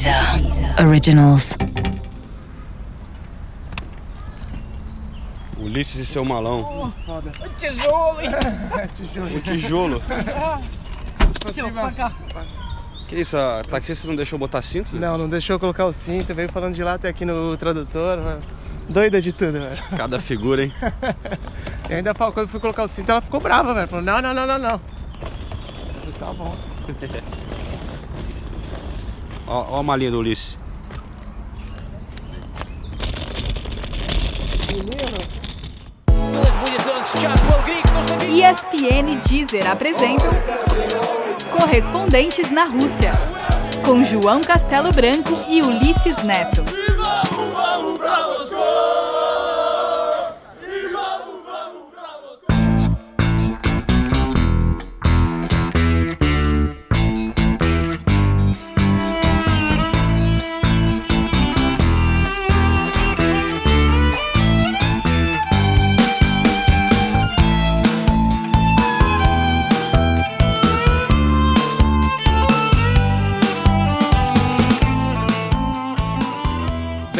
Deezer Originals. Ulisses e seu malão. Foda. Tijolo, hein? Tijolo. O tijolo. Seu, pra cá. Que isso, a taxista não deixou botar cinto? Não, não deixou eu colocar o cinto, veio falando de lá até aqui no tradutor, mano. Doida de tudo, velho. Cada figura, hein? E ainda falou, quando eu fui colocar o cinto, ela ficou brava, velho. Falou, não, não, não, não, não. Falei, Tá bom. Ó, ó a malinha do Ulisses. ESPN e Deezer apresentam Correspondentes na Rússia, com João Castelo Branco e Ulisses Neto.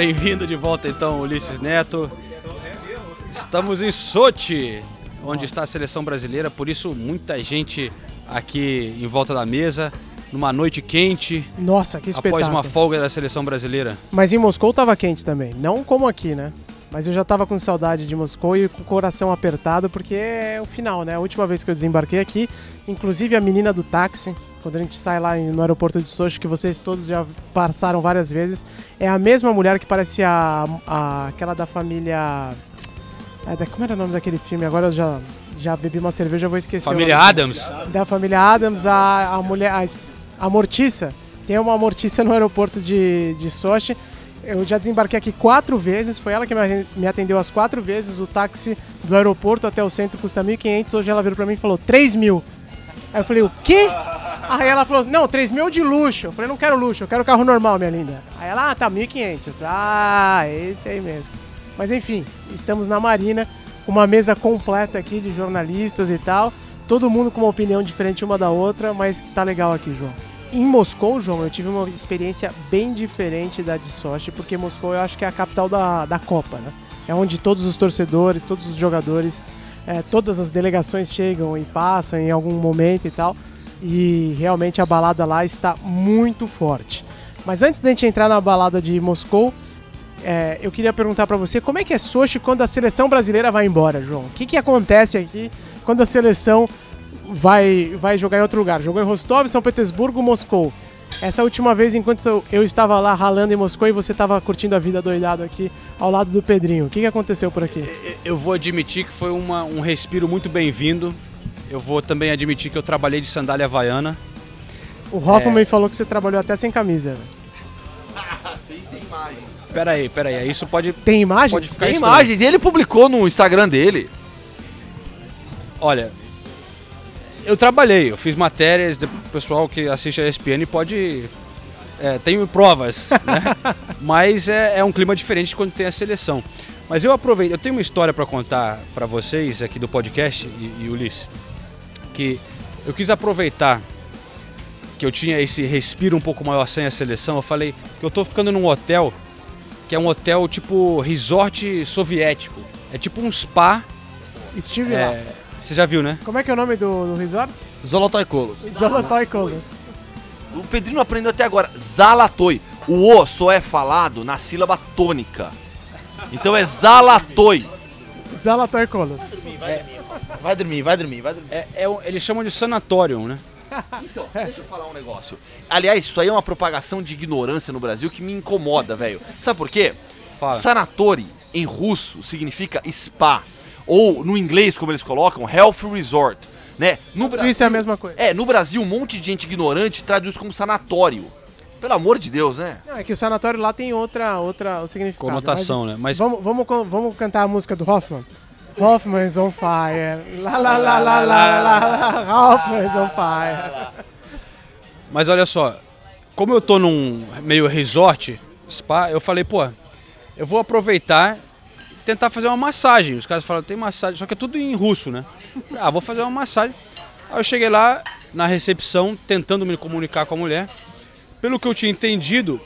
Bem-vindo de volta então, Ulisses Neto. Estamos em Sochi, onde está a seleção brasileira, por isso muita gente aqui em volta da mesa, numa noite quente, Nossa, que espetáculo. após uma folga da seleção brasileira. Mas em Moscou tava quente também, não como aqui, né? Mas eu já tava com saudade de Moscou e com o coração apertado, porque é o final, né? A última vez que eu desembarquei aqui, inclusive a menina do táxi, quando a gente sai lá no aeroporto de Sochi, que vocês todos já passaram várias vezes, é a mesma mulher que parece a, a- aquela da família. é, da- como era o nome daquele filme? Agora eu já, já bebi uma cerveja, vou esquecer. Família. Adams. da família Adams, a, a mulher, a, a Mortiça. Tem uma Mortiça no aeroporto de, de Sochi. Eu já desembarquei aqui quatro vezes, foi ela que me aten- me atendeu as quatro vezes. O táxi do aeroporto até o centro custa 1.500, hoje ela virou pra mim e falou 3 mil. Aí eu falei, o quê? Aí ela falou, não, 3 mil de luxo. Eu falei, não quero luxo, eu quero carro normal, minha linda. Aí ela, ah, tá, 1.500. Eu falei, ah, esse aí mesmo. Mas enfim, estamos na Marina, com uma mesa completa aqui de jornalistas e tal. Todo mundo com uma opinião diferente uma da outra, mas tá legal aqui, João. Em Moscou, João, eu tive uma experiência bem diferente da de Sochi, porque Moscou eu acho que é a capital da, da Copa, né? É onde todos os torcedores, todos os jogadores, eh, todas as delegações chegam e passam em algum momento e tal. E realmente a balada lá está muito forte. Mas antes da gente entrar na balada de Moscou, é, eu queria perguntar pra você como é que é Sochi quando a seleção brasileira vai embora, João? O que, que acontece aqui quando a seleção vai, vai jogar em outro lugar? Jogou em Rostov, São Petersburgo, Moscou. Essa última vez, enquanto eu- estava lá ralando em Moscou e você estava curtindo a vida doidado aqui ao lado do Pedrinho, o que, que aconteceu por aqui? Eu vou admitir que foi uma- um respiro muito bem-vindo. Eu vou também admitir que eu trabalhei de sandália havaiana. O Hoffman falou que você trabalhou até sem camisa. velho. Pera aí, pera aí, isso pode, Tem imagem? pode ficar Tem estranho. imagens, e ele publicou no Instagram dele. Olha, eu trabalhei, eu fiz matérias, o pessoal que assiste a ESPN pode. É, tenho provas, né? Mas é, é um clima diferente quando tem a seleção. Mas eu aproveito, eu tenho uma história para contar para vocês aqui do podcast, e, e Ulisses, que eu quis aproveitar que eu tinha esse respiro um pouco maior sem a seleção. Eu falei que eu tô ficando num hotel que é um hotel tipo resort soviético. É tipo um spa. Estive lá. É, você já viu, né? Como é que é o nome do, do resort? Zolotoy Colo. Zolotoy Colas. O Pedrinho aprendeu até agora. Zalatoi. O O só é falado na sílaba tônica. Então é Zalatoi. Zolotoy Colas. Vai dormir, vai dormir, vai dormir. É, é um- eles chamam de sanatório, né? Então, deixa eu falar um negócio. Aliás, isso aí é uma propagação de ignorância no Brasil que me incomoda, velho. Sabe por quê? Fala. Sanatori, em russo, significa spa. Ou, no inglês, como eles colocam, health resort. Né? No Suíça é a mesma coisa. É, no Brasil, um monte de gente ignorante traduz como sanatório. Pelo amor de Deus, né? Não, é que o sanatório lá tem outra, outra o significado. Conotação, né? Mas Vamos, vamos, vamos cantar a música do Hoffman? Hoffman is on fire. Lá, lá, lá, lá, lá, lá, lá. Hoffman is on fire. Mas olha só, como eu tô num meio resort, spa, eu falei, pô, eu vou aproveitar tentar fazer uma massagem. Os caras falaram, tem massagem, só que é tudo em russo, né? Ah, vou fazer uma massagem. Aí eu cheguei lá na recepção, tentando me comunicar com a mulher. Pelo que eu tinha entendido,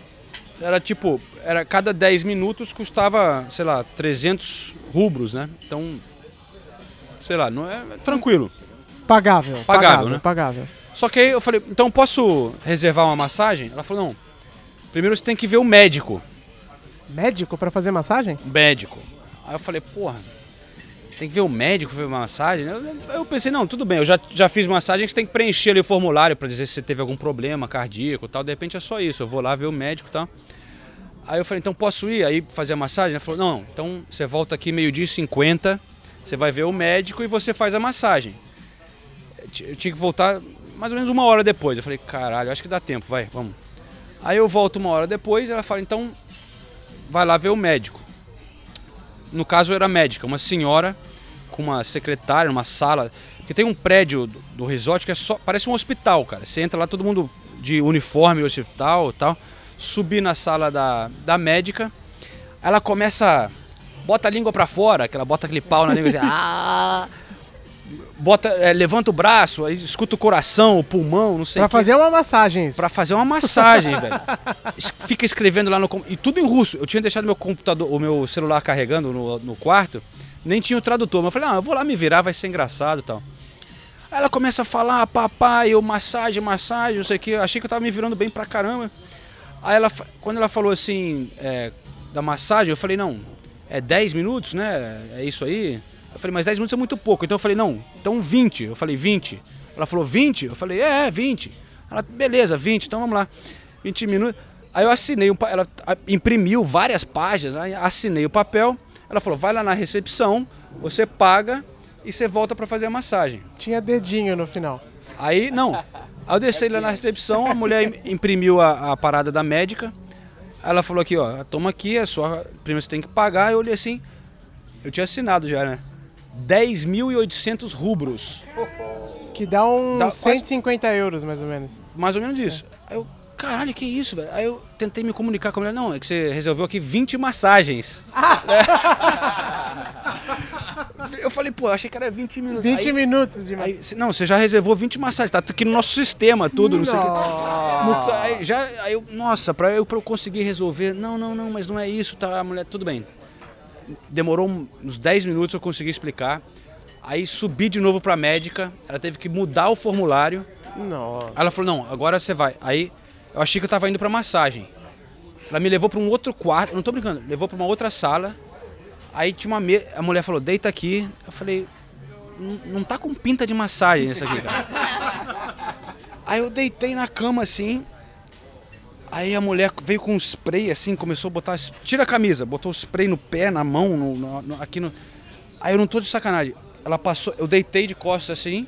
era tipo, era cada 10 minutos custava, sei lá, 300 rubros, né? Então, sei lá, não é, é tranquilo. Pagável. Pagável, Pagável, né? pagável. Só que aí eu falei, então posso reservar uma massagem? Ela falou, não. Primeiro você tem que ver o médico. Médico pra fazer massagem? médico. Aí eu falei, porra, tem que ver o médico ver massagem. Eu, eu pensei, não, tudo bem, eu já, já fiz massagem, você tem que preencher ali o formulário pra dizer se você teve algum problema cardíaco tal. De repente é só isso, eu vou lá ver o médico e tal. Aí eu falei, então posso ir aí fazer a massagem? Ela falou, não, então você volta aqui meio-dia e 50, você vai ver o médico e você faz a massagem. Eu tinha que voltar mais ou menos uma hora depois. Eu falei, caralho, acho que dá tempo, vai, vamos. Aí eu volto uma hora depois, ela fala, então vai lá ver o médico. No caso era médica, uma senhora com uma secretária numa sala, porque tem um prédio do, do resort que é só parece um hospital, cara. Você entra lá todo mundo de uniforme hospital, e tal. Subi na sala da, da médica, ela começa bota a língua pra fora, que ela bota aquele pau na língua assim, ah, bota, é, levanta o braço, aí escuta o coração, o pulmão, não sei Pra fazer uma massagem. isso. Pra fazer uma massagem, velho. Fica escrevendo lá no. E tudo em russo. Eu tinha deixado meu computador, o meu celular carregando no, no quarto, nem tinha o tradutor. Mas eu falei, ah, eu vou lá me virar, vai ser engraçado e tal. Aí ela começa a falar, papai, eu massagem, massagem, não sei o que. Eu achei que eu tava me virando bem pra caramba. Aí ela, quando ela falou assim, é, da massagem, eu falei, não, é 10 minutos, né? É isso aí? Eu falei, mas 10 minutos é muito pouco. Então eu falei, não, então 20. Eu falei, 20. Ela falou, 20? Eu falei, é, é 20. Ela, beleza, 20, então vamos lá. 20 minutos. Aí eu assinei, um, ela imprimiu várias páginas, assinei o papel. Ela falou, vai lá na recepção, você paga e você volta pra fazer a massagem. Tinha dedinho no final. Aí, não. Aí eu desci lá na recepção, a mulher im- imprimiu a, a parada da médica. Ela falou aqui, ó, toma aqui, é só. Primeiro você tem que pagar. Eu olhei assim. Eu tinha assinado já, né? 10.800 rubros. Que dá uns Dá quase- 150 euros, mais ou menos. Mais ou menos isso. Aí eu, caralho, que isso, velho? Aí eu tentei me comunicar com a mulher. Não, é que você resolveu aqui 20 massagens. eu falei, pô, achei que era 20 minutos. 20 Aí- minutos de Aí, massagem. se- não, você já reservou 20 massagens, tá aqui no nosso sistema tudo, não sei o que. Aí, já, aí eu, nossa, pra eu, pra eu conseguir resolver, não, não, não, mas não é isso, tá, a mulher, tudo bem. Demorou uns 10 minutos eu consegui explicar. Aí subi de novo pra médica, ela teve que mudar o formulário. Nossa. Ela falou, não, agora você vai. Aí eu achei que eu tava indo pra massagem. Ela me levou pra um outro quarto, não tô brincando, levou pra uma outra sala. Aí tinha uma mesa, a mulher falou, deita aqui. Eu falei, "Não- não tá com pinta de massagem isso aqui, cara. Aí eu deitei na cama assim. Aí a mulher veio com um spray assim, começou a botar. Tira a camisa, botou o spray no pé, na mão, no- no- no- aqui no. Aí eu não tô de sacanagem. Ela passou, eu deitei de costas assim.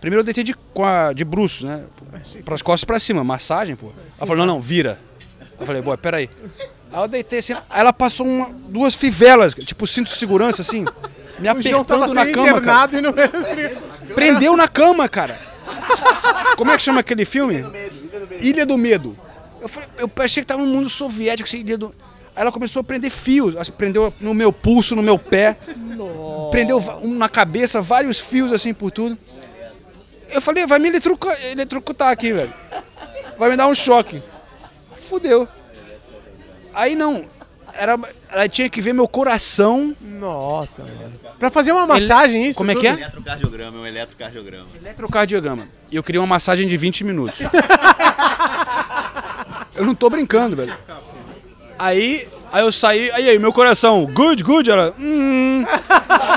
Primeiro eu deitei de, de bruços, né? Pras costas pra cima, massagem, pô. Ela falou, não, não, vira. Eu falei, boa, peraí. Aí eu deitei assim, aí ela passou uma- duas fivelas, tipo cinto de segurança, assim, me apertando na cama, cara. e não... Prendeu na cama, cara. Como é que chama aquele filme? Ilha do Medo. Eu, falei, eu achei que tava no mundo soviético, assim, do... Aí ela começou a prender fios, assim, prendeu no meu pulso, no meu pé. Prendeu va- um na cabeça, vários fios assim por tudo. Eu falei, vai me eletrocutar, eletrocutar aqui, velho. Vai me dar um choque. Fudeu. Aí não. Era, ela tinha que ver meu coração. Nossa, mano. Pra fazer uma massagem, isso Como é tudo? que é? Eletrocardiograma, é um eletrocardiograma. Eletrocardiograma. E eu queria uma massagem de 20 minutos. eu não tô brincando, velho. Aí, aí eu saí, aí, aí meu coração, good, good, ela, hum,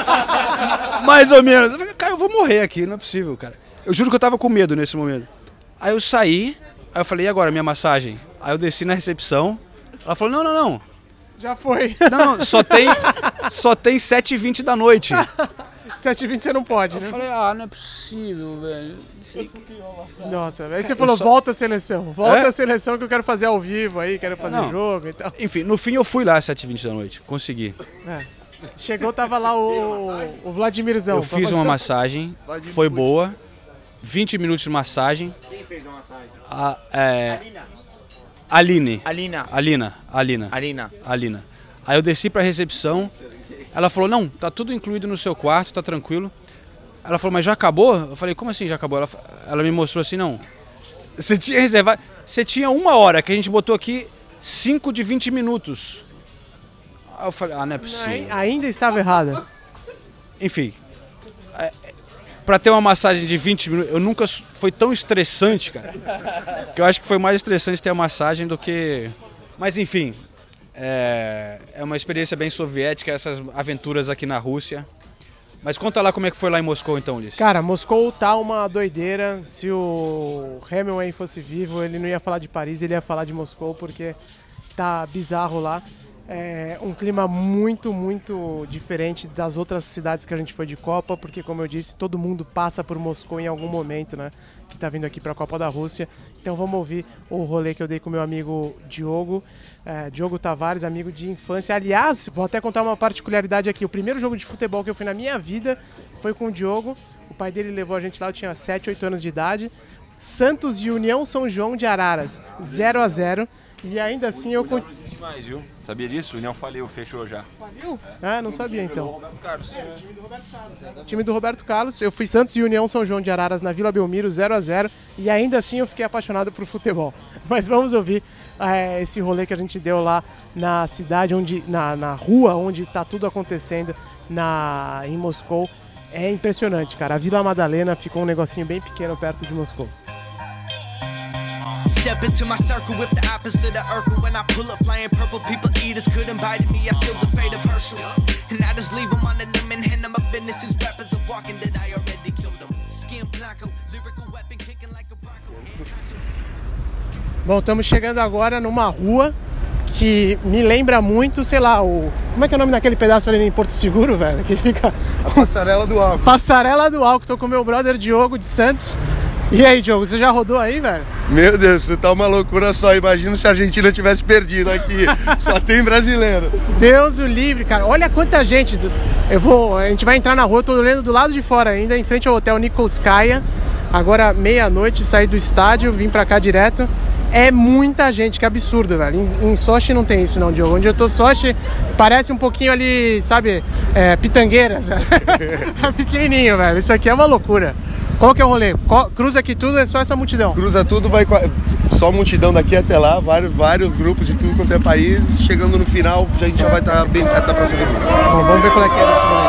mais ou menos. Eu falei, cara, eu vou morrer aqui, não é possível, cara. Eu juro que eu tava com medo nesse momento. Aí eu saí, aí eu falei, e agora minha massagem? Aí eu desci na recepção, ela falou, não, não, não, Já foi. não, não, só tem, só tem 7h20 da noite. 7h20 você não pode, Eu né? falei, ah, não é possível, velho. Nossa, aí você falou, só- volta a seleção. Volta É? a seleção que eu quero fazer ao vivo aí, quero fazer Não. jogo e tal. Enfim, no fim eu fui lá às 7h20 da noite, consegui. Chegou, tava lá o, o Vladimirzão. Eu fiz fazer uma massagem, foi boa. 20 minutos de massagem. Quem fez a massagem? A, é, Aline. Alina. Alina. Alina. Alina. Alina. Aí eu desci pra recepção. Ela falou: Não, tá tudo incluído no seu quarto, tá tranquilo. Ela falou: Mas já acabou? Eu falei: Como assim já acabou? Ela, ela me mostrou assim: Não. Você tinha reservado. Você tinha uma hora que a gente botou aqui 5 de 20 minutos. Aí eu falei, ah, não é possível. Ai- Ainda estava errada. Enfim, é, pra ter uma massagem de 20 minutos, eu nunca foi tão estressante, cara. Que eu acho que foi mais estressante ter a massagem do que. Mas enfim, é, é uma experiência bem soviética essas aventuras aqui na Rússia. Mas conta lá como é que foi lá em Moscou então, Ulisses. Cara, Moscou tá uma doideira. Se o Hemingway fosse vivo, ele não ia falar de Paris, ele ia falar de Moscou, porque tá bizarro lá. É um clima muito, muito diferente das outras cidades que a gente foi de Copa, porque, como eu disse, todo mundo passa por Moscou em algum momento, né? Que tá vindo aqui pra Copa da Rússia. Então vamos ouvir o rolê que eu dei com meu amigo Diogo, é, Diogo Tavares, amigo de infância. Aliás, vou até contar uma particularidade aqui. O primeiro jogo de futebol que eu fui na minha vida foi com o Diogo. O pai dele levou a gente lá, eu tinha 7, 8 anos de idade. Santos e União São João de Araras, 0 a 0 E ainda assim eu con- demais, viu? Sabia disso? O União faliu, fechou já. Ah, não sabia então. Time do Roberto Carlos. Eu fui Santos e União São João de Araras na Vila Belmiro, 0 a 0 E ainda assim eu fiquei apaixonado por futebol. Mas vamos ouvir eh, esse rolê que a gente deu lá na cidade, onde, na, na rua onde está tudo acontecendo na, em Moscou. É impressionante, cara. A Vila Madalena ficou um negocinho bem pequeno perto de Moscou. Step into my circle, whip the opposite of Urkel. When I pull up flying purple, people eaters could invite me. I the fate of Herschel. And I just leave them on the limb and hand them my business. As rappers are walking that I already killed them. Skin blanco, lyrical weapon kicking like a bronco. Bom, estamos chegando agora numa rua que me lembra muito, sei lá, o. Como é que é o nome daquele pedaço ali em Porto Seguro, velho? Que fica. A passarela do álcool. Passarela do Álcool. Tô com meu brother Diogo de Santos. E aí, Diogo, você já rodou aí, velho? Meu Deus, isso tá uma loucura só. Imagina se a Argentina tivesse perdido aqui. Só tem brasileiro. Deus o livre, cara. Olha quanta gente. Eu vou. A gente vai entrar na rua, eu tô olhando do lado de fora ainda, em frente ao hotel Nikolskaya. Agora, meia-noite, saí do estádio, vim pra cá direto. É muita gente, que absurdo, velho. Em, em Sochi não tem isso, não, Diogo. Onde eu tô, Sochi parece um pouquinho ali, sabe, é, pitangueiras, velho. é pequenininho, velho. Isso aqui é uma loucura. Qual que é o rolê? Co- Cruza aqui tudo, é só essa multidão. Cruza tudo, vai só multidão daqui até lá, vários, vários grupos de tudo quanto é país. Chegando no final, a gente já vai estar bem perto da próxima avenida. Bom, vamos ver qual é que é desse rolê.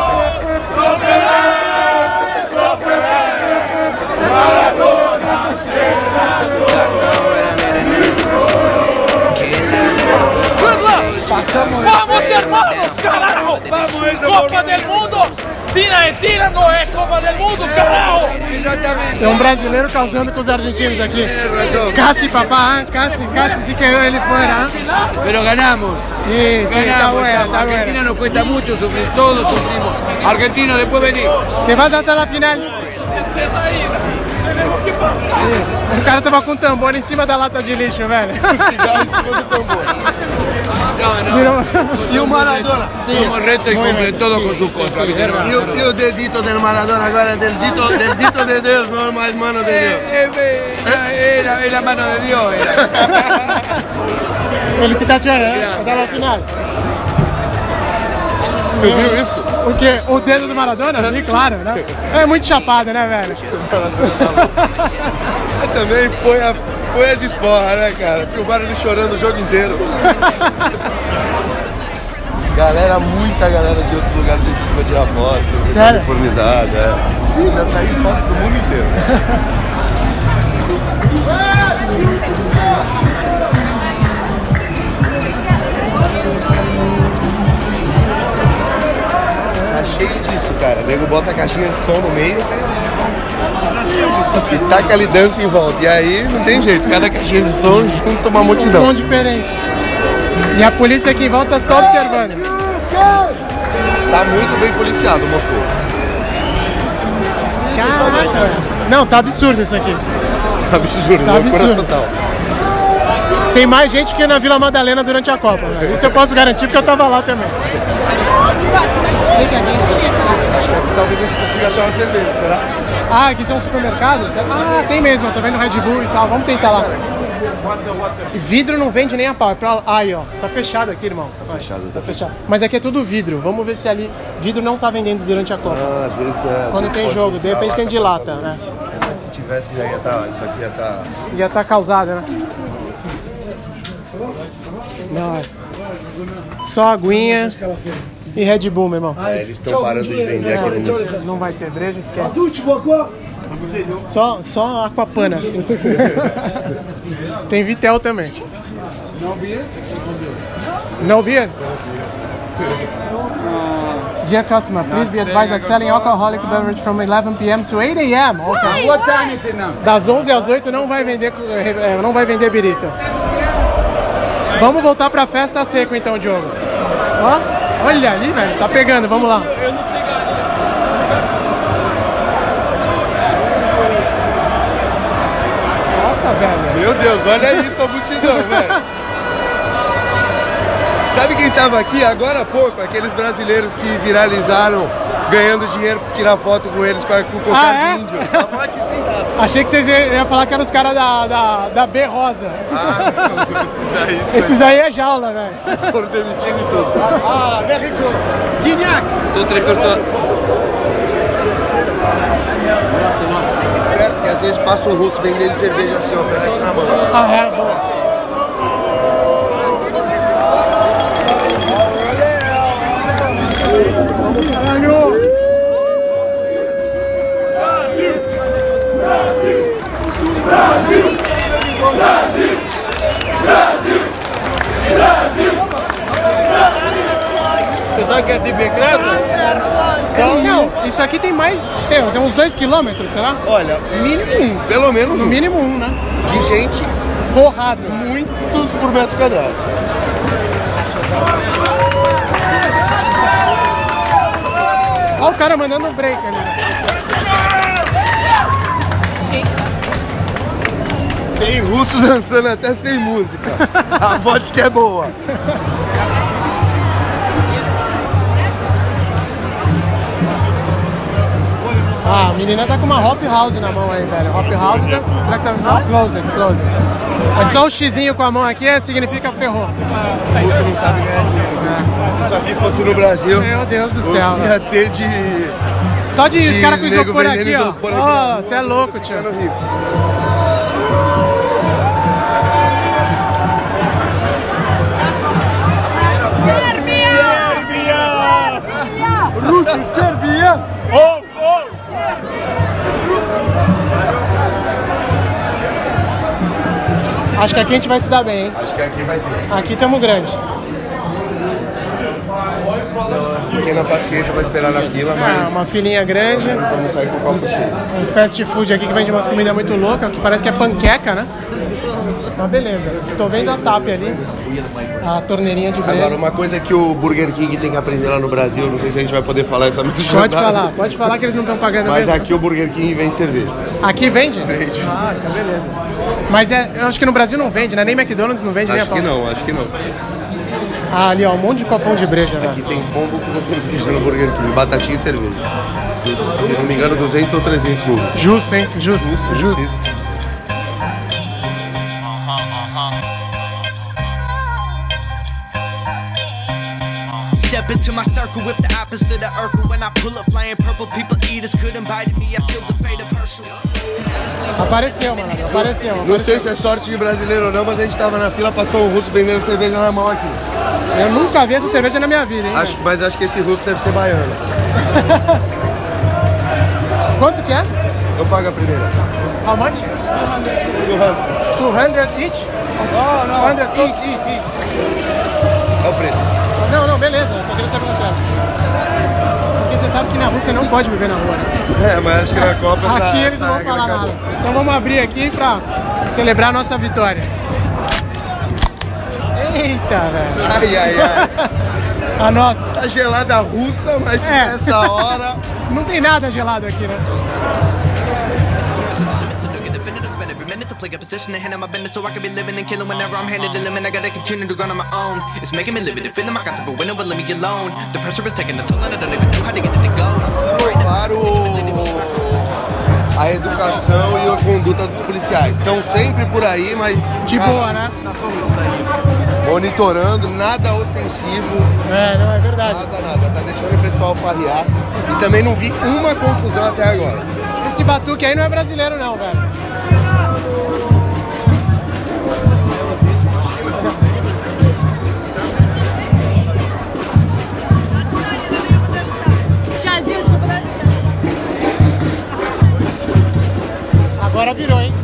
então. ¡Vamos, hermanos! ¡Carajo! ¡Copa del Mundo! Sin Argentina no es Copa del Mundo, carajo! Tem um brasileiro causando com os argentinos aqui. Casi papá, casi, casi sí quedó ele fuera. Pero ganamos. Sí, sí, está bueno, está Argentina bueno. nos cuesta mucho sufrir, todos sufrimos. Argentino, después vení. Te vas até a final. O cara tava com um tambor em cima da lata de lixo, velho. Virou- E o Maradona? Somos reto y cumplen todo con sus cosas. ¿viste, hermano? E o, e o dedito del Maradona agora, del dito, del dito de Deus, não mais mano de Deus. Eh, eh, Era, era la mano de Dios. Era. Felicitações, né? Até a final. Tu viu isso? O quê? O dedo do Maradona? Sim, claro, né? É muito chapado, né, velho? Também foi a, foi a desforra, né, cara? Filmaram ele chorando o jogo inteiro. galera, muita galera de outros lugares aqui pra tirar foto. Sério? Uniformizada, é. Sim, já saiu foto do mundo inteiro. Tá cheio disso, cara. O nego bota a caixinha de som no meio e taca ali dança em volta. E aí não tem jeito, cada caixinha de som junta uma multidão. Um som diferente. E a polícia aqui em volta só observando. Está muito bem policiado Moscou. Caraca. Não, tá absurdo isso aqui. Tá absurdo, Tá absurdo. total. Tem mais gente que na Vila Madalena durante a Copa. Isso eu posso garantir porque eu tava lá também. Acho que aqui talvez a gente consiga achar uma cerveja, será? Ah, aqui são supermercados? Ah, tem mesmo, eu tô vendo Red Bull e tal. Vamos tentar lá. E vidro não vende nem a pau. É pra... Aí, ó. Tá fechado aqui, irmão. Tá fechado, tá fechado. Mas aqui é tudo vidro. Vamos ver se ali. Vidro não tá vendendo durante a Copa. Ah, às vezes é. Quando tem jogo, de repente tem de lata, né? Se tivesse já ia estar. Isso aqui ia estar. Ia tá causada, né? Não, é. Só aguinha e Red Bull, meu irmão. É, eles estão parando de vender aqui no mundo. Não vai ter breja, esquece. Só, só aquapana, assim. Tem Vitel também. No beer? Dear customer, please be advised that selling alcoholic beverage from 11 p.m. to 8 a.m. Okay. What time is it now? Das 11 às 8 não vai vender, eh, não vai vender birita. Vamos voltar pra festa seco então, Diogo. Ó, olha ali, velho, tá pegando, vamos lá. Nossa, velho. Meu Deus, olha isso a multidão, velho. Sabe quem tava aqui agora há pouco? Aqueles brasileiros que viralizaram ganhando dinheiro pra tirar foto com eles com, a- com o cocá Ah, é? de índio. Tava aqui sentado. Achei que vocês iam falar que eram os caras da, da, da B Rosa. Ah, não, esses aí. Esses aí é jaula, velho. Foram demitidos e tudo. Ah, very good. Guignac. Todo repertório. Perto, que às vezes passa um russo vendendo cerveja assim, oferece na mão. Ah, é? Você sabe que é de Bicresta? Então, não, isso aqui tem mais. Tem, tem uns 2 quilômetros, será? Olha, mínimo um, pelo menos No um. mínimo um, né? De gente, Forrado. muitos por metro quadrado. Olha o cara mandando um break ali. Tem russo dançando até sem música. A vodka é boa. Ah, a menina tá com uma Hop House na mão aí, velho. Hop House, né? será que tá. Não, closet, closet. É só o xizinho com a mão aqui, é, significa ferrou. O russo não sabe ganhar dinheiro. Se isso aqui fosse no Brasil, Meu Deus do céu. ia ter de. Só de os de caras com isopor aqui, ó. você é louco, tio. ficando rico. Rússia, Serbia! Acho que aqui a gente vai se dar bem, hein? Acho que aqui vai ter. Aqui tamo grande. Pequena paciência pra esperar na fila, Ah, mas uma filinha grande. vamos sair com o copo cheio. Um fast food aqui que vende umas comidas muito loucas, que parece que é panqueca, né? Mas beleza. Tô vendo a TAP ali. A torneirinha de breja. Agora, uma coisa que o Burger King tem que aprender lá no Brasil, não sei se a gente vai poder falar essa mesma Pode falar, pode falar que eles não estão pagando Mas mesmo. aqui o Burger King vende cerveja. Aqui vende? Vende. Ah, então beleza. Mas é, eu acho que no Brasil não vende, né? Nem McDonald's não vende, né, Acho que não, acho que não. Ah, ali, ó, um monte de copão de breja, Aqui velho. tem combo com cerveja no Burger King, batatinha e cerveja. Se não me engano, 200 ou 300 no Justo, hein? Justo, justo. Step into my circle, whip the opposite of Urkel. When I pull up flying purple, people eaters could invite me. I sealed the fate of Herschel. Apareceu, mano. Apareceu. Não sei se é sorte de brasileiro ou não, mas a gente tava na fila, passou um russo vendendo cerveja na mão aqui. Eu nunca vi essa cerveja na minha vida, hein? Acho, mas acho que esse russo deve ser baiano. Quanto que é? Eu pago a primeira. How much? 200 each? No, no. 200 each, each, each. É o preço. Não, não, beleza. Só queria saber quanto era. Porque você sabe que na Rússia não pode beber na rua, né? É, mas acho que na Copa essa, Aqui eles essa não vão falar acabou. nada. Então vamos abrir aqui pra celebrar a nossa vitória. Eita, velho. Ai, ai, ai. A nossa. Tá gelada a russa, mas É. nessa hora... Não tem nada gelado aqui, né? Play a position and handle my business so I can be living and killing whenever I'm handed the limit. I gotta continue to grind on my own. It's making me live it, feeling my concept for winning, but let me alone. The pressure is taking its toll and I don't even know how to get it to go. Claro, a educação e a conduta dos policiais. Estão sempre por aí, mas... De cara, boa, né? Monitorando, nada ostensivo, É, não, é verdade. nada, nada. Tá deixando o pessoal farrear. E também não vi uma confusão até agora. Esse batuque aí não é brasileiro, não, velho. agora virou, hein?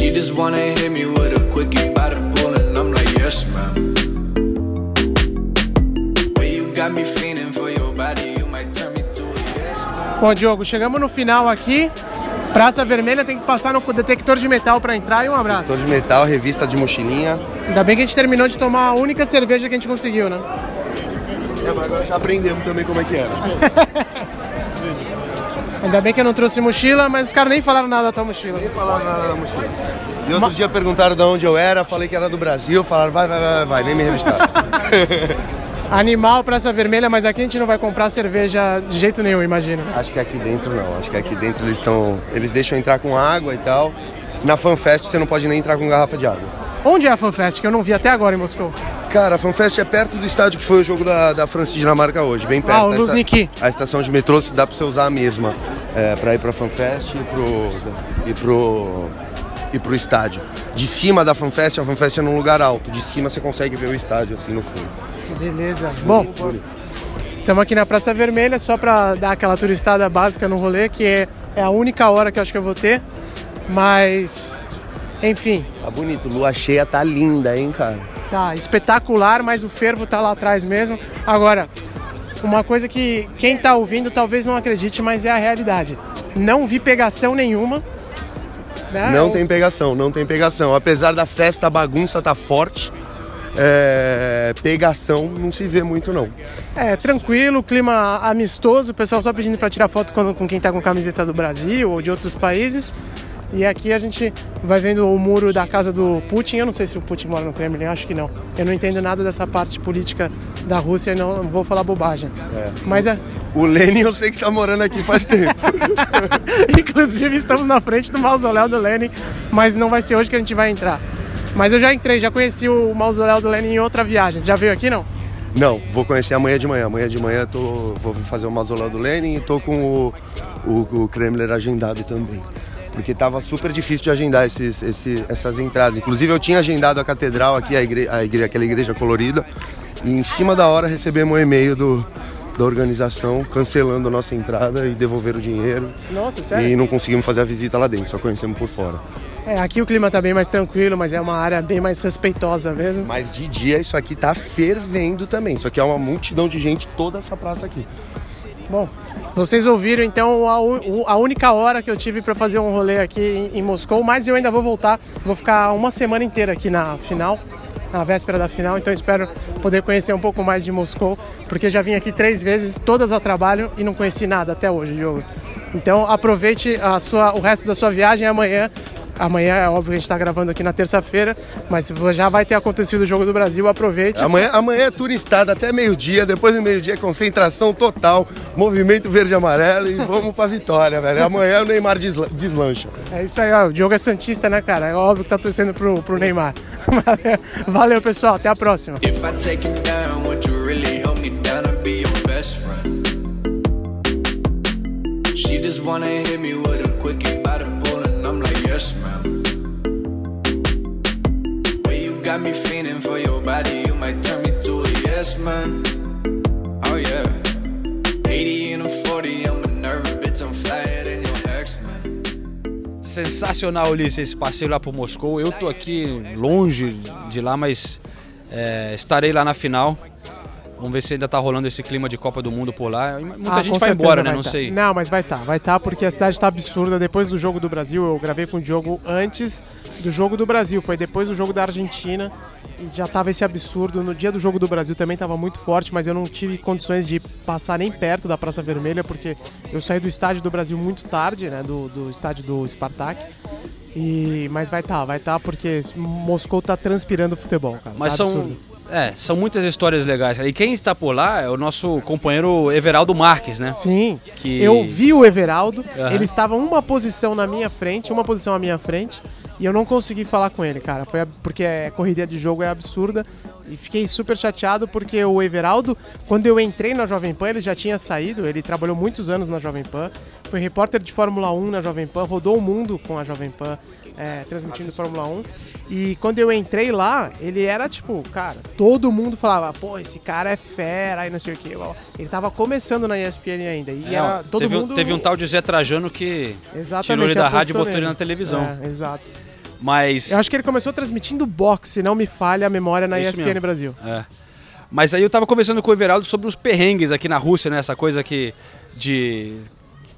She just wanna hit me with a quickie by the pool, and I'm like, yes, ma'am. Way you got me feeling for your body, you might turn me to a yes, ma'am. Bom, Diogo, chegamos no final aqui. Praça Vermelha tem que passar no detector de metal pra entrar e um abraço. Tô de metal, revista de mochilinha. Ainda bem que a gente terminou de tomar a única cerveja que a gente conseguiu, né? É, mas agora já aprendemos também como é que era. Ainda bem que eu não trouxe mochila, mas os caras nem falaram nada da tua mochila. Nem falaram nada da mochila. E outro dia perguntaram de onde eu era, falei que era do Brasil, falaram vai, vai, vai, vai, vai nem me revistaram. Animal, Praça Vermelha, mas aqui a gente não vai comprar cerveja de jeito nenhum, imagina. Acho que aqui dentro não, acho que aqui dentro eles estão. Eles deixam entrar com água e tal. Na FanFest você não pode nem entrar com garrafa de água. Onde é a FanFest? Que eu não vi até agora em Moscou. Cara, a FanFest é perto do estádio que foi o jogo da, da França e Dinamarca hoje, bem perto. Ah, o Luzhniki. A estação de metrô dá pra você usar a mesma é, pra ir pra FanFest e pro, e, pro, e pro estádio. De cima da FanFest, a FanFest é num lugar alto. De cima você consegue ver o estádio assim no fundo. Beleza. Bom, estamos aqui na Praça Vermelha só para dar aquela turistada básica no rolê, que é, é a única hora que eu acho que eu vou ter. Mas, enfim, Tá bonito, lua cheia tá linda, hein, cara? tá espetacular, mas o fervo tá lá atrás mesmo. Agora, uma coisa que quem tá ouvindo talvez não acredite, mas é a realidade. Não vi pegação nenhuma. né? Não tem pegação, não tem pegação. Apesar da festa, a bagunça tá forte. é, pegação não se vê muito não. É, tranquilo, clima amistoso, o pessoal só pedindo para tirar foto com, com quem tá com camiseta do Brasil ou de outros países. E aqui a gente vai vendo o muro da casa do Putin. Eu não sei se o Putin mora no Kremlin, acho que não. Eu não entendo nada dessa parte política da Rússia e não vou falar bobagem. Mas é. O Lenin eu sei que tá morando aqui faz tempo. Inclusive estamos na frente do mausoléu do Lenin, mas não vai ser hoje que a gente vai entrar. Mas eu já entrei, já conheci o mausoléu do Lenin em outra viagem. Você já veio aqui não? Não, vou conhecer amanhã de manhã. Amanhã de manhã tô, vou fazer o mausoléu do Lenin e tô com o, o, o Kremlin agendado também. Porque tava super difícil de agendar esses, esse- essas entradas. Inclusive eu tinha agendado a catedral aqui, a igre, a igre- aquela igreja colorida, e em cima da hora recebemos um e-mail do, da organização cancelando a nossa entrada e devolver o dinheiro. Nossa, sério? E não conseguimos fazer a visita lá dentro, só conhecemos por fora. É, aqui o clima tá bem mais tranquilo, mas é uma área bem mais respeitosa mesmo. Mas de dia isso aqui tá fervendo também. Isso aqui é uma multidão de gente, toda essa praça aqui. Bom, vocês ouviram então a, a única hora que eu tive para fazer um rolê aqui em, em Moscou, mas eu ainda vou voltar, vou ficar uma semana inteira aqui na final, na véspera da final, então espero poder conhecer um pouco mais de Moscou, porque já vim aqui três vezes, todas a trabalho e não conheci nada até hoje, Diogo. Então aproveite a sua, o resto da sua viagem amanhã. Amanhã é óbvio que a gente está gravando aqui na terça-feira, mas já vai ter acontecido o Jogo do Brasil, aproveite. Amanhã, amanhã é turistada até meio-dia, depois do meio-dia é concentração total, movimento verde e amarelo e vamos pra vitória, velho. Amanhã o Neymar desla- deslancha. É isso aí, ó. O Diogo é Santista, né, cara? É óbvio que tá torcendo pro, pro Neymar. Valeu, pessoal. Até a próxima. If I take you down, would you really hold me down and be your best friend? She just wanna hit me with a Sensacional, Ulisses, esse passeio lá pro Moscou. Eu tô aqui longe de lá, mas é, estarei lá na final. Vamos ver se ainda tá rolando esse clima de Copa do Mundo por lá. Muita Ah, gente vai embora, né? vai Não tá. sei. Não, mas vai estar, tá, vai estar porque a cidade tá absurda. Depois do jogo do Brasil, eu gravei com o Diogo antes do jogo do Brasil. Foi depois do jogo da Argentina e já tava esse absurdo. No dia do jogo do Brasil também tava muito forte, mas eu não tive condições de passar nem perto da Praça Vermelha porque eu saí do estádio do Brasil muito tarde, né? Do, do estádio do Spartak. E, mas vai estar, vai estar porque Moscou tá transpirando futebol, cara. Mas tá são. absurdo. É, são muitas histórias legais. E quem está por lá é o nosso companheiro Everaldo Marques, né? Sim. Que- Eu vi o Everaldo, Aham. ele estava uma posição na minha frente, uma posição à minha frente, e eu não consegui falar com ele, cara. Foi porque a correria de jogo é absurda. E fiquei super chateado porque o Everaldo, quando eu entrei na Jovem Pan, ele já tinha saído, ele trabalhou muitos anos na Jovem Pan, foi repórter de Fórmula 1 na Jovem Pan, rodou o mundo com a Jovem Pan, é, transmitindo Fórmula 1. E quando eu entrei lá, ele era tipo, cara, todo mundo falava, pô, esse cara é fera e não sei o quê. Ele tava começando na ESPN ainda. E É, era todo teve, um- mundo. teve um tal de Zé Trajano que Exatamente, tirou ele da rádio e botou ele na televisão. É, exato. Mas. Eu acho que ele começou transmitindo boxe, se não me falha a memória, na Isso ESPN mesmo. Brasil. É. Mas aí eu tava conversando com o Everaldo sobre os perrengues aqui na Rússia, né? Essa coisa que de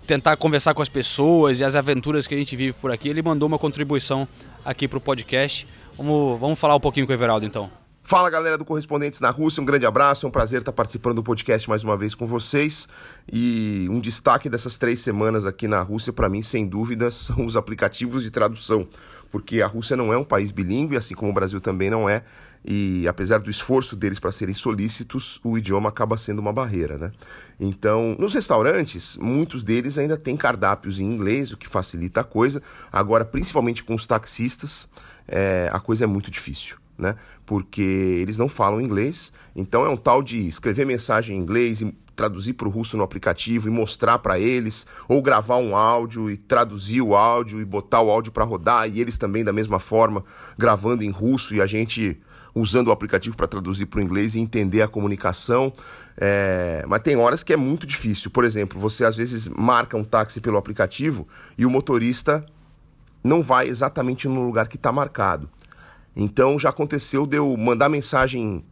tentar conversar com as pessoas e as aventuras que a gente vive por aqui. Ele mandou uma contribuição aqui pro podcast. Vamos, vamos falar um pouquinho com o Everaldo então. Fala galera do Correspondentes na Rússia, um grande abraço, é um prazer estar participando do podcast mais uma vez com vocês. E um destaque dessas três semanas aqui na Rússia, para mim, sem dúvida, são os aplicativos de tradução, porque a Rússia não é um país bilíngue, assim como o Brasil também não é. E apesar do esforço deles para serem solícitos, o idioma acaba sendo uma barreira, né? Então, nos restaurantes, muitos deles ainda têm cardápios em inglês, o que facilita a coisa. Agora, principalmente com os taxistas, é, a coisa é muito difícil, né? Porque eles não falam inglês, então é um tal de escrever mensagem em inglês e traduzir para o russo no aplicativo e mostrar para eles, ou gravar um áudio e traduzir o áudio e botar o áudio para rodar e eles também da mesma forma gravando em russo e a gente usando o aplicativo para traduzir para o inglês e entender a comunicação. É, Mas tem horas que é muito difícil. Por exemplo, você às vezes marca um táxi pelo aplicativo e o motorista não vai exatamente no lugar que está marcado. Então já aconteceu de eu mandar mensagem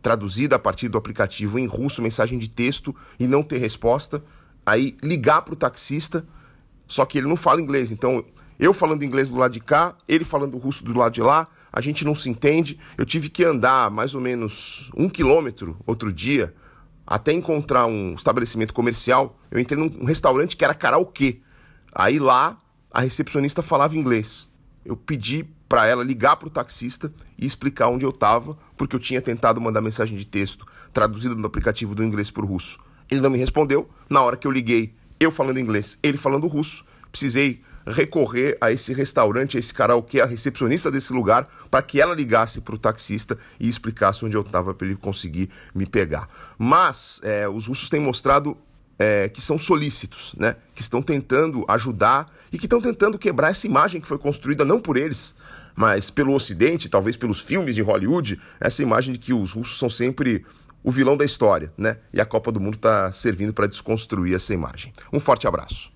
traduzida a partir do aplicativo em russo, mensagem de texto, e não ter resposta. Aí ligar para o taxista, só que ele não fala inglês. Então eu falando inglês do lado de cá, ele falando russo do lado de lá, a gente não se entende. Eu tive que andar mais ou menos um quilômetro outro dia até encontrar um estabelecimento comercial. Eu entrei num restaurante que era karaokê. Aí lá a recepcionista falava inglês. Eu pedi para ela ligar para o taxista e explicar onde eu estava, porque eu tinha tentado mandar mensagem de texto traduzida no aplicativo do inglês para o russo. Ele não me respondeu. Na hora que eu liguei, eu falando inglês, ele falando russo, precisei recorrer a esse restaurante, a esse karaokê, a recepcionista desse lugar, para que ela ligasse para o taxista e explicasse onde eu estava para ele conseguir me pegar. Mas é, os russos têm mostrado é, que são solícitos, né? que estão tentando ajudar e que estão tentando quebrar essa imagem que foi construída não por eles, mas pelo Ocidente, talvez pelos filmes de Hollywood, essa imagem de que os russos são sempre o vilão da história, né? E a Copa do Mundo está servindo para desconstruir essa imagem. Um forte abraço.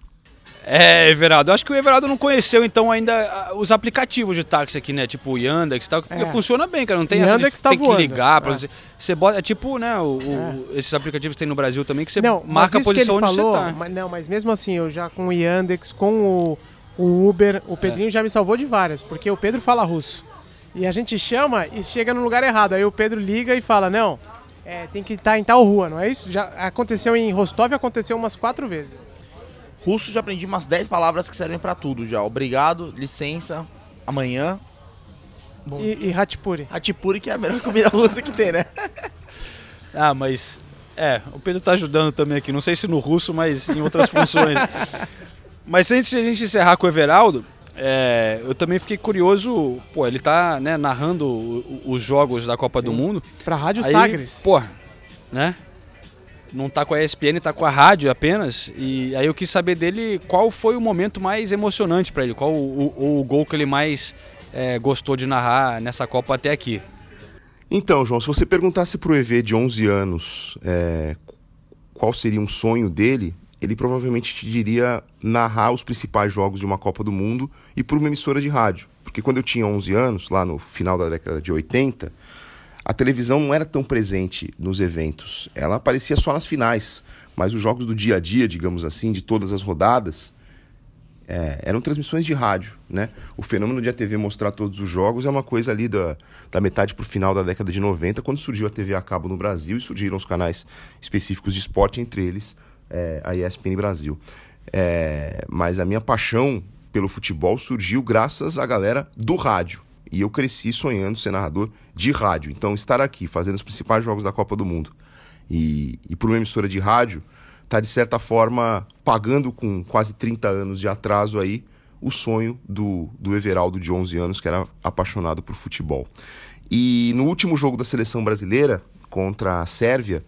É, Everaldo. Eu acho que o Everaldo não conheceu, então, ainda os aplicativos de táxi aqui, né? Tipo o Yandex e tal. Porque É. funciona bem, cara. Não tem Yandex essa de tá tem que voando. ligar. Pra É. você, você bota, é tipo, né? O, o- esses aplicativos que tem no Brasil também, que você Não, marca a que posição onde falou, você tá. Mas, não, mas mesmo assim, eu já com o Yandex, com o, o Uber, o Pedrinho já me salvou de várias, porque o Pedro fala russo. E a gente chama e chega no lugar errado. Aí o Pedro liga e fala, não, é, tem que estar em tal rua, não é isso? Já aconteceu em Rostov, aconteceu umas quatro vezes. Russo já aprendi umas 10 palavras que servem pra tudo já. Obrigado, licença, amanhã. Bom, E, e Hatipuri. Hatipuri que é a melhor comida russa que tem, né? Ah, mas. É, o Pedro tá ajudando também aqui. Não sei se no russo, mas em outras funções. Mas antes de a gente encerrar com o Everaldo, é, eu também fiquei curioso. Pô, ele tá né, narrando o- o- os jogos da Copa do Mundo. Pra Rádio Aí, Sagres. Pô, né? Não tá com a ESPN, tá com a rádio apenas. E aí eu quis saber dele qual foi o momento mais emocionante pra ele, qual o, o- o gol que ele mais é, gostou de narrar nessa Copa até aqui. Então, João, se você perguntasse pro EV de 11 anos é, qual seria um sonho dele, ele provavelmente te diria narrar os principais jogos de uma Copa do Mundo e por uma emissora de rádio. Porque quando eu tinha 11 anos, lá no final da década de 80, a televisão não era tão presente nos eventos. Ela aparecia só nas finais. Mas os jogos do dia a dia, digamos assim, de todas as rodadas, é, eram transmissões de rádio, né? O fenômeno de a TV mostrar todos os jogos é uma coisa ali da, da metade para o final da década de 90, quando surgiu a TV a cabo no Brasil e surgiram os canais específicos de esporte, entre eles é, a ESPN Brasil. É, mas a minha paixão pelo futebol surgiu graças à galera do rádio, E eu cresci sonhando ser narrador de rádio. Então, estar aqui fazendo os principais jogos da Copa do Mundo e, e por uma emissora de rádio, está de certa forma pagando com quase 30 anos de atraso aí o sonho do, do Everaldo de 11 anos, que era apaixonado por futebol. E no último jogo da seleção brasileira, contra a Sérvia,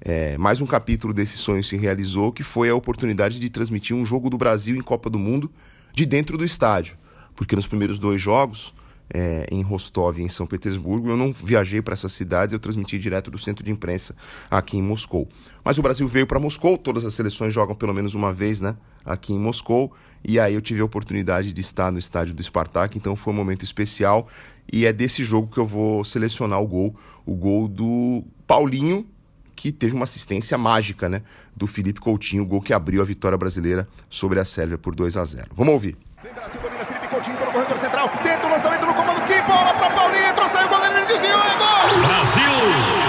é, mais um capítulo desse sonho se realizou, que foi a oportunidade de transmitir um jogo do Brasil em Copa do Mundo de dentro do estádio. Porque nos primeiros dois jogos, é, em Rostov em São Petersburgo, eu não viajei para essas cidades, eu transmiti direto do centro de imprensa aqui em Moscou. Mas o Brasil veio para Moscou, todas as seleções jogam pelo menos uma vez né, aqui em Moscou, e aí eu tive a oportunidade de estar no estádio do Spartak, então foi um momento especial. E é desse jogo que eu vou selecionar o gol, o gol do Paulinho, que teve uma assistência mágica, né? Do Felipe Coutinho, o gol que abriu a vitória brasileira sobre a Sérvia por 2 a 0 Vamos ouvir. Vem Brasil, Coutinho pelo corredor central. Tenta o lançamento no comando. Que bola para Paulinho. Entrou, saiu o goleiro, ele desviou. É gol! Brasil!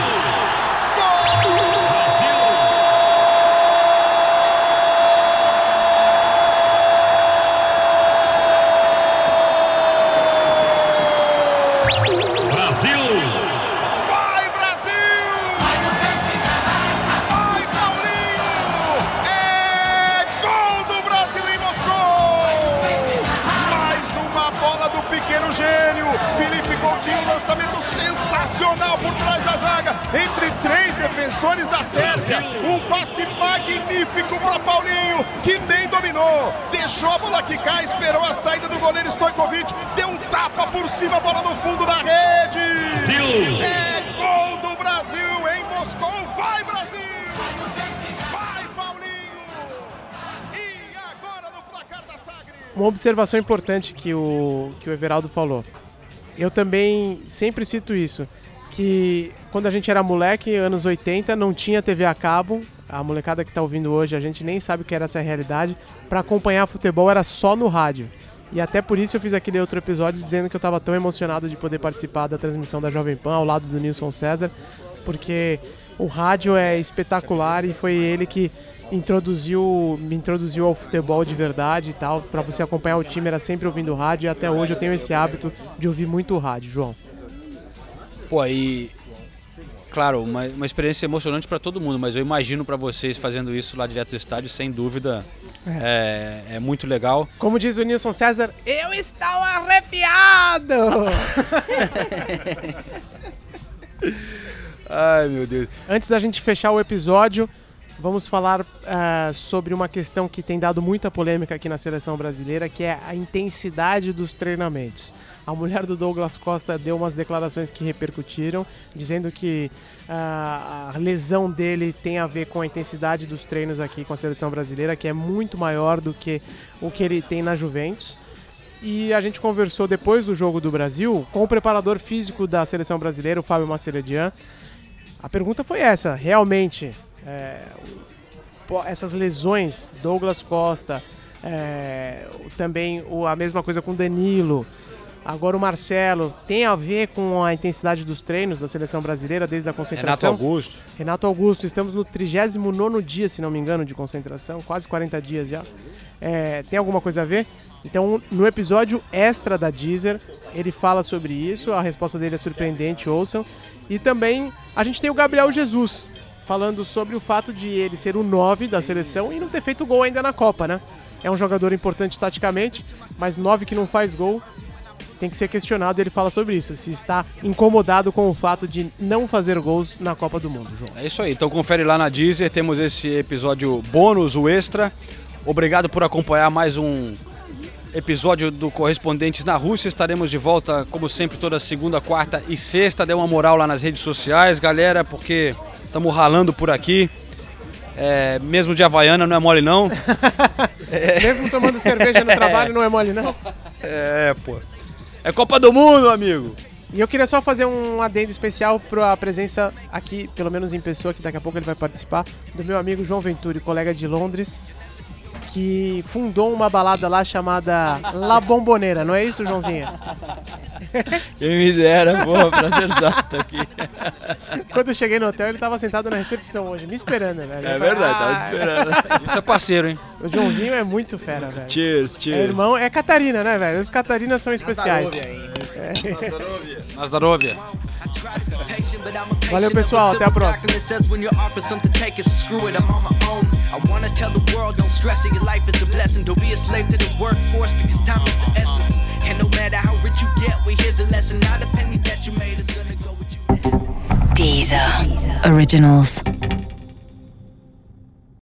Defensores da Sérvia. Um passe magnífico para Paulinho, que nem dominou. Deixou a bola quicar, esperou a saída do goleiro Stojkovic, deu um tapa por cima, bola no fundo da rede. É gol do Brasil em Moscou. Vai, Brasil! Vai, Paulinho! E agora no placar da Sagre. Uma observação importante que o, que o Everaldo falou eu também sempre cito isso, que quando a gente era moleque, anos 80, não tinha TV a cabo, a molecada que está ouvindo hoje, a gente nem sabe o que era essa realidade, para acompanhar futebol era só no rádio. E até por isso eu fiz aquele outro episódio dizendo que eu estava tão emocionado de poder participar da transmissão da Jovem Pan ao lado do Nilson César, porque o rádio é espetacular e foi ele que introduziu, me introduziu ao futebol de verdade e tal. Para você acompanhar o time era sempre ouvindo rádio e até hoje eu tenho esse hábito de ouvir muito rádio, João. Pô, aí claro, uma, uma experiência emocionante para todo mundo, mas eu imagino para vocês fazendo isso lá direto do estádio, sem dúvida, é, é, é muito legal. Como diz o Nilson César, eu estou arrepiado! Ai, meu Deus. Antes da gente fechar o episódio, vamos falar uh, sobre uma questão que tem dado muita polêmica aqui na seleção brasileira, que é a intensidade dos treinamentos. A mulher do Douglas Costa deu umas declarações que repercutiram, dizendo que uh, a lesão dele tem a ver com a intensidade dos treinos aqui com a seleção brasileira, que é muito maior do que o que ele tem na Juventus. E a gente conversou depois do jogo do Brasil com o preparador físico da seleção brasileira, o Fábio Maceredian. A pergunta foi essa: realmente é, essas lesões, Douglas Costa, é, também a mesma coisa com Danilo, agora o Marcelo, tem a ver com a intensidade dos treinos da seleção brasileira desde a concentração? Renato Augusto. Renato Augusto, estamos no 39 dia, se não me engano, de concentração, quase 40 dias já. É, tem alguma coisa a ver? Então, no episódio extra da Deezer, ele fala sobre isso, a resposta dele é surpreendente, ouçam. E também a gente tem o Gabriel Jesus, falando sobre o fato de ele ser o 9 da seleção e não ter feito gol ainda na Copa, né? É um jogador importante taticamente, mas 9 que não faz gol tem que ser questionado. Ele fala sobre isso, se está incomodado com o fato de não fazer gols na Copa do Mundo, João. É isso aí, então confere lá na Deezer, temos esse episódio bônus, o extra. Obrigado por acompanhar mais um episódio do Correspondentes na Rússia. Estaremos de volta, como sempre, toda segunda, quarta e sexta. Dê uma moral lá nas redes sociais, galera, porque Estamos ralando por aqui. É, mesmo de Havaiana não é mole não. é. Mesmo tomando cerveja no trabalho não é mole não. É, pô. É Copa do Mundo, amigo. E eu queria só fazer um adendo especial para a presença aqui, pelo menos em pessoa, que daqui a pouco ele vai participar, do meu amigo João Venturi, colega de Londres, que fundou uma balada lá chamada La Bomboneira, não é isso, Joãozinho? Quem me dera, porra, prazerzaço estar aqui. Quando eu cheguei no hotel, ele tava sentado na recepção hoje, me esperando, velho. É verdade, tava te esperando. Isso é parceiro, hein? O Joãozinho é muito fera, velho. Cheers, cheers. É irmão, é Catarina, né, velho? Os Catarinas são especiais. Nada Na Zdarovia. Valeu, pessoal. Até a próxima. I wanna tell the world, don't stress it, your life is a blessing. Don't be a slave to the workforce because time is the essence. And no matter how rich you get, well, here's a lesson. Not a penny that you made is gonna go with you. Deezer. Originals.